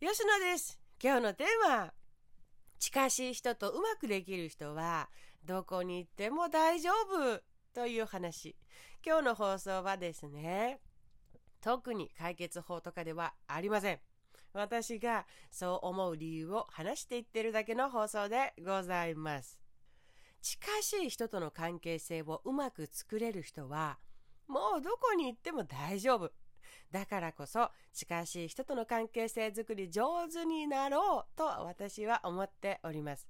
吉野です。今日のテーマ。近しい人とうまくできる人は、どこに行っても大丈夫という話。今日の放送はですね、特に解決法とかではありません。私がそう思う理由を話していってるだけの放送でございます。近しい人との関係性をうまく作れる人は、もうどこに行っても大丈夫。だからこそ近しい人との関係性づくり上手になろうと私は思っております。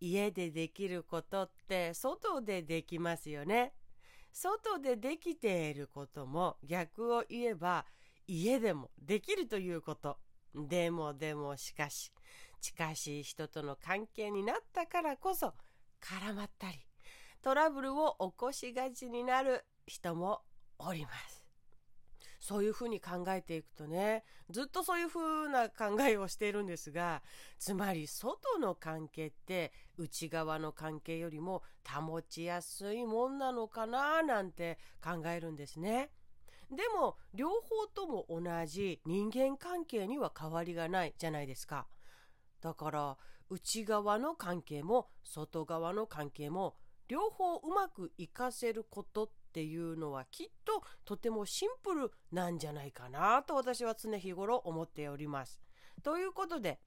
家でできることって外でできますよね。外でできていることも逆を言えば家でもできるということ。でもでもしかし近しい人との関係になったからこそ絡まったりトラブルを起こしがちになる人もおります。そういうふうに考えていくとね、ずっとそういうふうな考えをしているんですが、つまり外の関係って内側の関係よりも保ちやすいもんなのかななんて考えるんですね。でも、両方とも同じ人間関係には変わりがないじゃないですか。だから、内側の関係も外側の関係も両方うまくいかせることっっていうのはきっととてもシンプルなんじゃないかなと私は常日頃思っております。ということで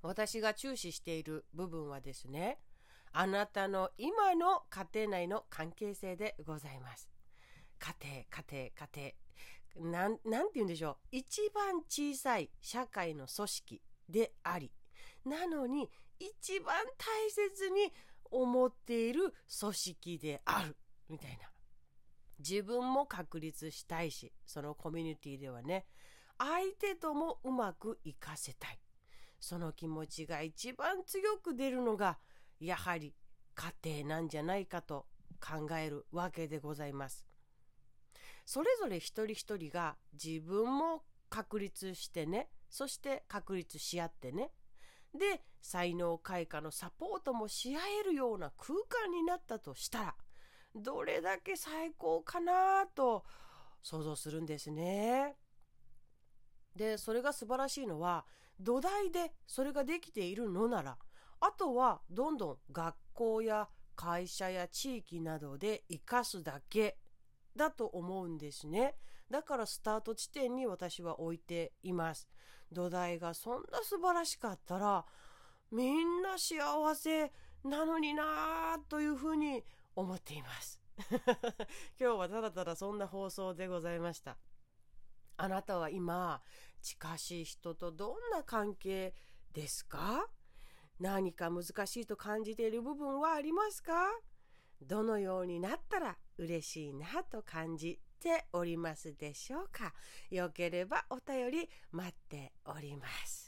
私が注視している部分はですねあなたの今の家庭内の関係性でございます。家庭家庭家庭なん、なんて言うんでしょう。一番小さい社会の組織であり、なのに一番大切に思っている組織である。みたいな。自分も確立したいし、そのコミュニティではね、相手ともうまくいかせたい。その気持ちが一番強く出るのが、やはり家庭なんじゃないかと考えるわけでございます。それぞれ一人一人が自分も確立してね、そして確立し合ってね、で、才能開花のサポートもし合えるような空間になったとしたら、どれだけ最高かなと想像するんですね。で、それが素晴らしいのは、土台でそれができているのなら、あとはどんどん学校や会社や地域などで活かすだけだと思うんですね。だからスタート地点に私は置いています。土台がそんな素晴らしかったら、みんな幸せなのになぁというふうに思っています。今日はただただそんな放送でございました。あなたは今、近しい人とどんな関係ですか？何か難しいと感じている部分はありますか？どのようになったら嬉しいなと感じておりますでしょうか？よければお便り待っております。